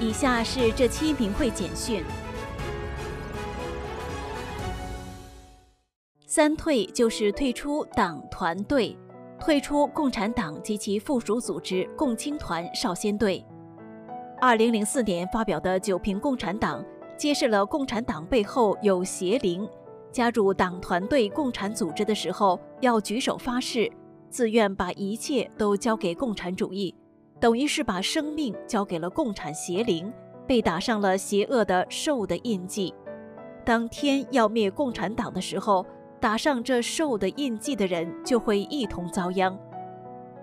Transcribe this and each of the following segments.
以下是这期名会简讯：三退就是退出党团队，退出共产党及其附属组织共青团少先队。二零零四年发表的《九评共产党》揭示了共产党背后有邪灵。加入党团队共产组织的时候，要举手发誓，自愿把一切都交给共产主义。等于是把生命交给了共产邪灵，被打上了邪恶的兽的印记。当天要灭共产党的时候，打上这兽的印记的人就会一同遭殃。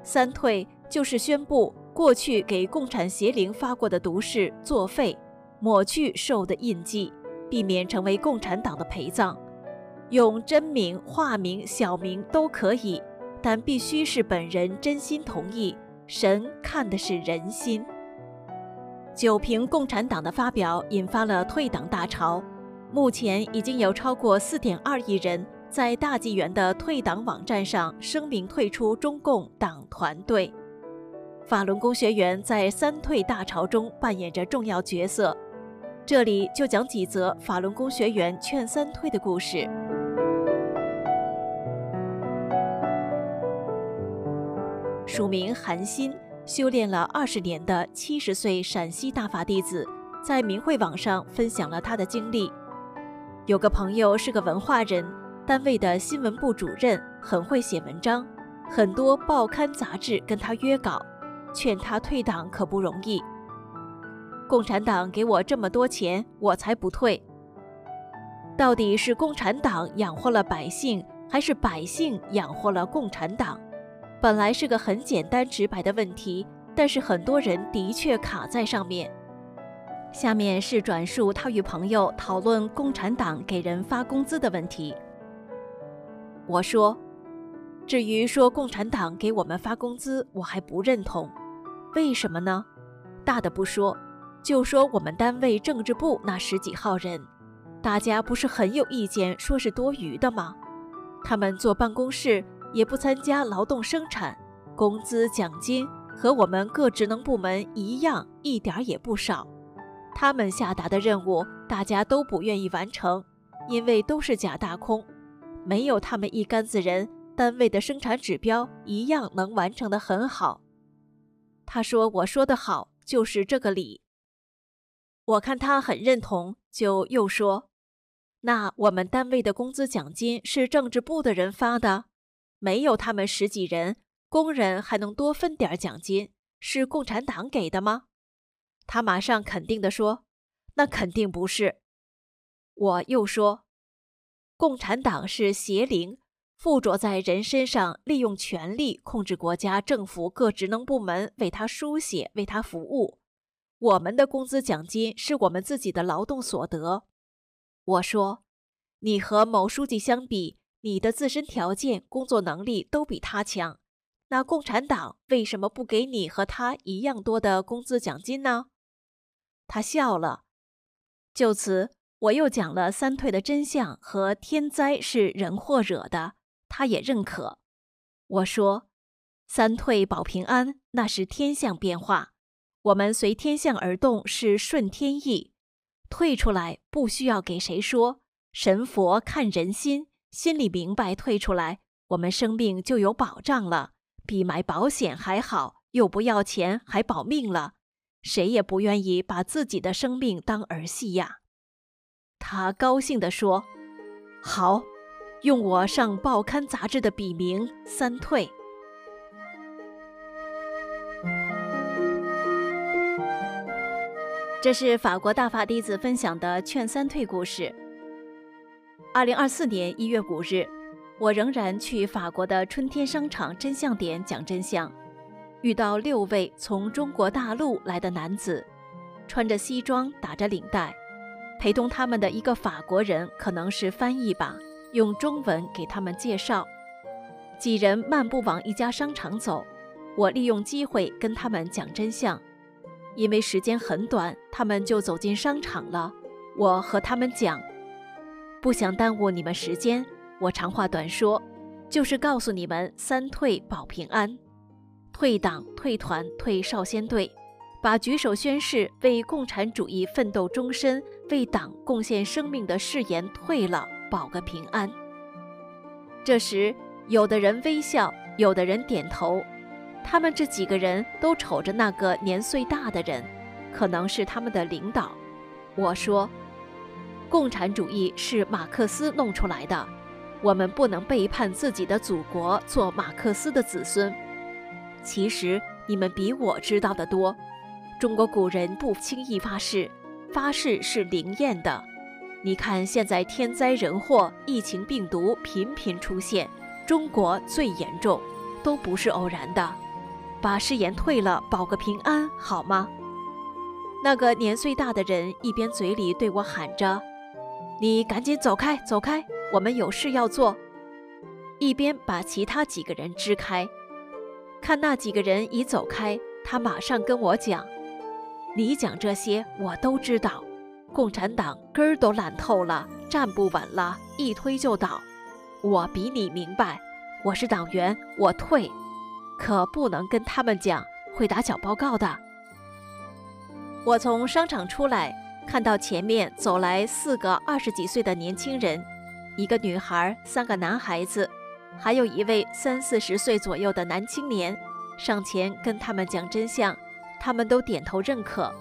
三退就是宣布过去给共产邪灵发过的毒誓作废，抹去兽的印记，避免成为共产党的陪葬。用真名、化名、小名都可以，但必须是本人真心同意。神看的是人心。九评共产党的发表引发了退党大潮，目前已经有超过四点二亿人在大纪元的退党网站上声明退出中共党团队。法轮功学员在三退大潮中扮演着重要角色，这里就讲几则法轮功学员劝三退的故事。署名韩鑫，修炼了二十年的七十岁陕西大法弟子，在明慧网上分享了他的经历。有个朋友是个文化人，单位的新闻部主任，很会写文章，很多报刊杂志跟他约稿，劝他退党可不容易。共产党给我这么多钱，我才不退。到底是共产党养活了百姓，还是百姓养活了共产党？本来是个很简单直白的问题，但是很多人的确卡在上面。下面是转述他与朋友讨论共产党给人发工资的问题。我说，至于说共产党给我们发工资，我还不认同。为什么呢？大的不说，就说我们单位政治部那十几号人，大家不是很有意见，说是多余的吗？他们坐办公室。也不参加劳动生产，工资奖金和我们各职能部门一样，一点也不少。他们下达的任务，大家都不愿意完成，因为都是假大空。没有他们一杆子人，单位的生产指标一样能完成的很好。他说：“我说的好，就是这个理。”我看他很认同，就又说：“那我们单位的工资奖金是政治部的人发的。”没有他们十几人，工人还能多分点奖金？是共产党给的吗？他马上肯定地说：“那肯定不是。”我又说：“共产党是邪灵，附着在人身上，利用权力控制国家政府各职能部门，为他书写，为他服务。我们的工资奖金是我们自己的劳动所得。”我说：“你和某书记相比。”你的自身条件、工作能力都比他强，那共产党为什么不给你和他一样多的工资奖金呢？他笑了。就此，我又讲了三退的真相和天灾是人祸惹的，他也认可。我说，三退保平安那是天象变化，我们随天象而动是顺天意，退出来不需要给谁说，神佛看人心。心里明白，退出来，我们生命就有保障了，比买保险还好，又不要钱，还保命了。谁也不愿意把自己的生命当儿戏呀。他高兴地说：“好，用我上报刊杂志的笔名三退。”这是法国大法弟子分享的劝三退故事。二零二四年一月五日，我仍然去法国的春天商场真相点讲真相，遇到六位从中国大陆来的男子，穿着西装，打着领带，陪同他们的一个法国人，可能是翻译吧，用中文给他们介绍。几人漫步往一家商场走，我利用机会跟他们讲真相，因为时间很短，他们就走进商场了。我和他们讲。不想耽误你们时间，我长话短说，就是告诉你们三退保平安：退党、退团、退少先队，把举手宣誓为共产主义奋斗终身、为党贡献生命的誓言退了，保个平安。这时，有的人微笑，有的人点头。他们这几个人都瞅着那个年岁大的人，可能是他们的领导。我说：“共产主义是马克思弄出来的，我们不能背叛自己的祖国，做马克思的子孙。其实你们比我知道的多。”中国古人不轻易发誓，发誓是灵验的。你看，现在天灾人祸、疫情病毒频频出现，中国最严重，都不是偶然的。把誓言退了，保个平安，好吗？那个年岁大的人一边嘴里对我喊着：“你赶紧走开，走开，我们有事要做。”一边把其他几个人支开。看那几个人已走开，他马上跟我讲。你讲这些我都知道，共产党根儿都烂透了，站不稳了，一推就倒。我比你明白，我是党员，我退，可不能跟他们讲，会打小报告的。我从商场出来，看到前面走来四个二十几岁的年轻人，一个女孩，三个男孩子，还有一位三四十岁左右的男青年，上前跟他们讲真相。他们都点头认可。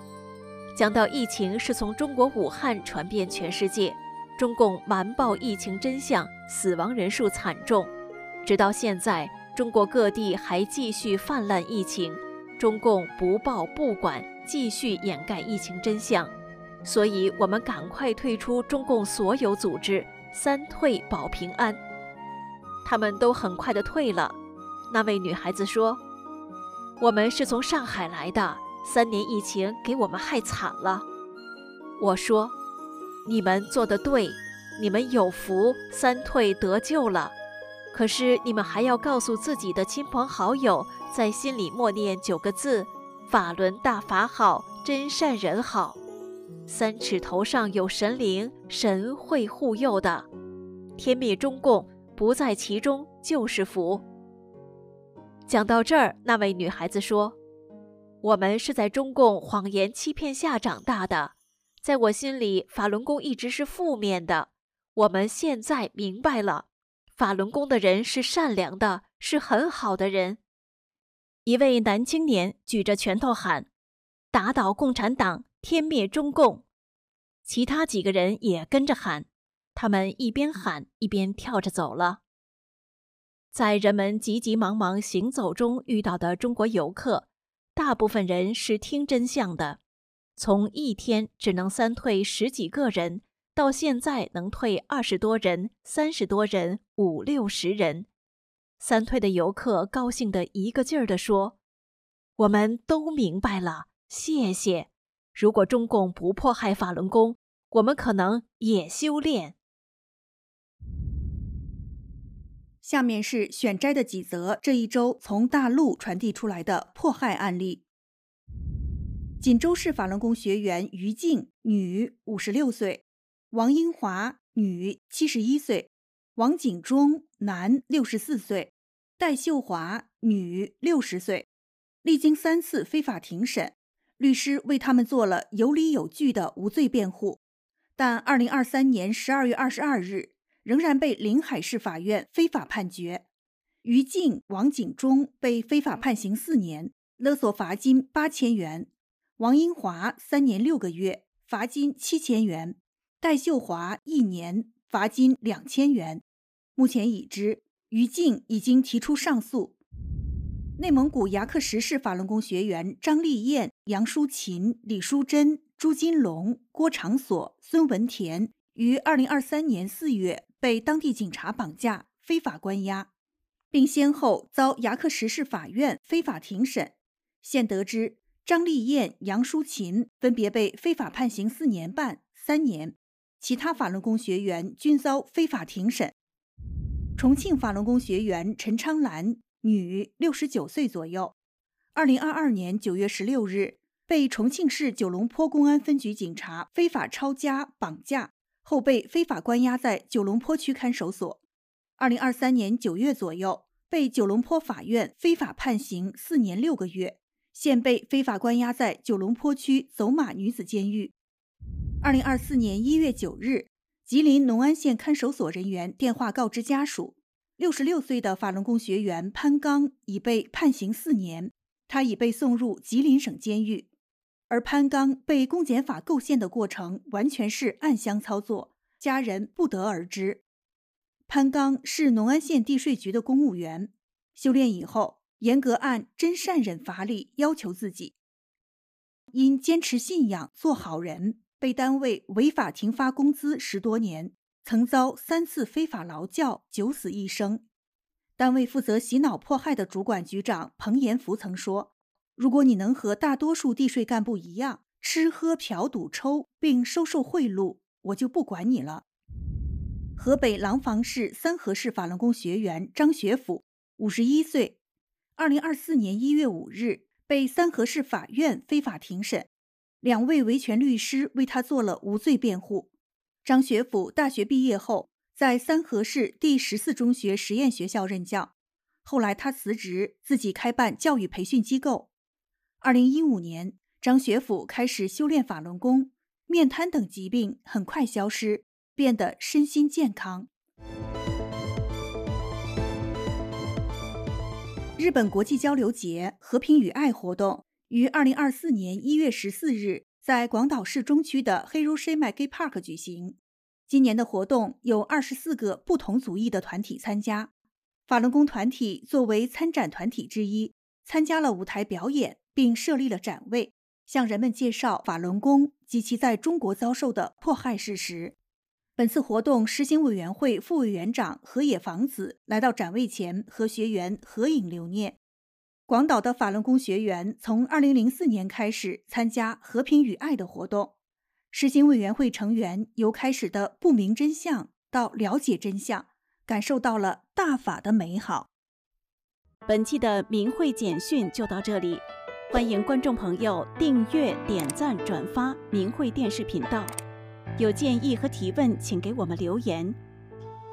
讲到疫情是从中国武汉传遍全世界，中共瞒报疫情真相，死亡人数惨重。直到现在，中国各地还继续泛滥疫情，中共不报不管，继续掩盖疫情真相。所以，我们赶快退出中共所有组织，三退保平安。他们都很快的退了。那位女孩子说。我们是从上海来的，三年疫情给我们害惨了。我说，你们做的对，你们有福，三退得救了。可是你们还要告诉自己的亲朋好友，在心里默念九个字：法轮大法好，真善人好。三尺头上有神灵，神会护佑的。天灭中共，不在其中就是福。讲到这儿，那位女孩子说：“我们是在中共谎言欺骗下长大的，在我心里，法轮功一直是负面的。我们现在明白了，法轮功的人是善良的，是很好的人。”一位男青年举着拳头喊：“打倒共产党，天灭中共！”其他几个人也跟着喊，他们一边喊一边跳着走了。在人们急急忙忙行走中遇到的中国游客，大部分人是听真相的。从一天只能三退十几个人，到现在能退二十多人、三十多人、五六十人，三退的游客高兴的一个劲儿地说：“我们都明白了，谢谢。如果中共不迫害法轮功，我们可能也修炼。”下面是选摘的几则这一周从大陆传递出来的迫害案例。锦州市法轮功学员于静，女，五十六岁；王英华，女，七十一岁；王景忠，男，六十四岁；戴秀华，女，六十岁。历经三次非法庭审，律师为他们做了有理有据的无罪辩护，但二零二三年十二月二十二日。仍然被临海市法院非法判决，于静、王景忠被非法判刑四年，勒索罚金八千元；王英华三年六个月，罚金七千元；戴秀华一年，罚金两千元。目前已知，于静已经提出上诉。内蒙古牙克石市法轮功学员张丽艳、杨淑琴、李淑珍、朱金龙、郭长锁、孙文田于二零二三年四月。被当地警察绑架、非法关押，并先后遭牙克石市法院非法庭审。现得知，张丽艳、杨淑琴分别被非法判刑四年半、三年，其他法轮功学员均遭非法庭审。重庆法轮功学员陈昌兰，女，六十九岁左右，二零二二年九月十六日被重庆市九龙坡公安分局警察非法抄家、绑架。后被非法关押在九龙坡区看守所，二零二三年九月左右被九龙坡法院非法判刑四年六个月，现被非法关押在九龙坡区走马女子监狱。二零二四年一月九日，吉林农安县看守所人员电话告知家属，六十六岁的法轮功学员潘刚已被判刑四年，他已被送入吉林省监狱。而潘刚被公检法构陷的过程完全是暗箱操作，家人不得而知。潘刚是农安县地税局的公务员，修炼以后严格按真善忍法理要求自己，因坚持信仰做好人。被单位违法停发工资十多年，曾遭三次非法劳教，九死一生。单位负责洗脑迫害的主管局长彭延福曾说：“如果你能和大多数地税干部一样，吃喝嫖赌抽，并收受贿赂，我就不管你了。”河北廊坊市三河市法轮功学员张学府，五十一岁，二零二四年一月五日被三河市法院非法庭审。两位维权律师为他做了无罪辩护。张学府大学毕业后，在三河市第十四中学实验学校任教。后来他辞职，自己开办教育培训机构。二零一五年，张学府开始修炼法轮功，面瘫等疾病很快消失，变得身心健康。日本国际交流节“和平与爱”活动。于二零二四年一月十四日，在广岛市中区的 Hiroshima Gay Park 举行。今年的活动有二十四个不同族裔的团体参加。法轮功团体作为参展团体之一，参加了舞台表演，并设立了展位，向人们介绍法轮功及其在中国遭受的迫害事实。本次活动实行委员会副委员长河野房子来到展位前，和学员合影留念。广岛的法轮功学员从2004年开始参加和平与爱的活动，实行委员会成员由开始的不明真相到了解真相，感受到了大法的美好。本期的明慧简讯就到这里，欢迎观众朋友订阅、点赞、转发明慧电视频道。有建议和提问，请给我们留言。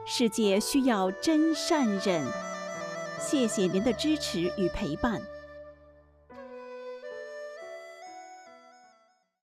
世界需要真善忍。谢谢您的支持与陪伴。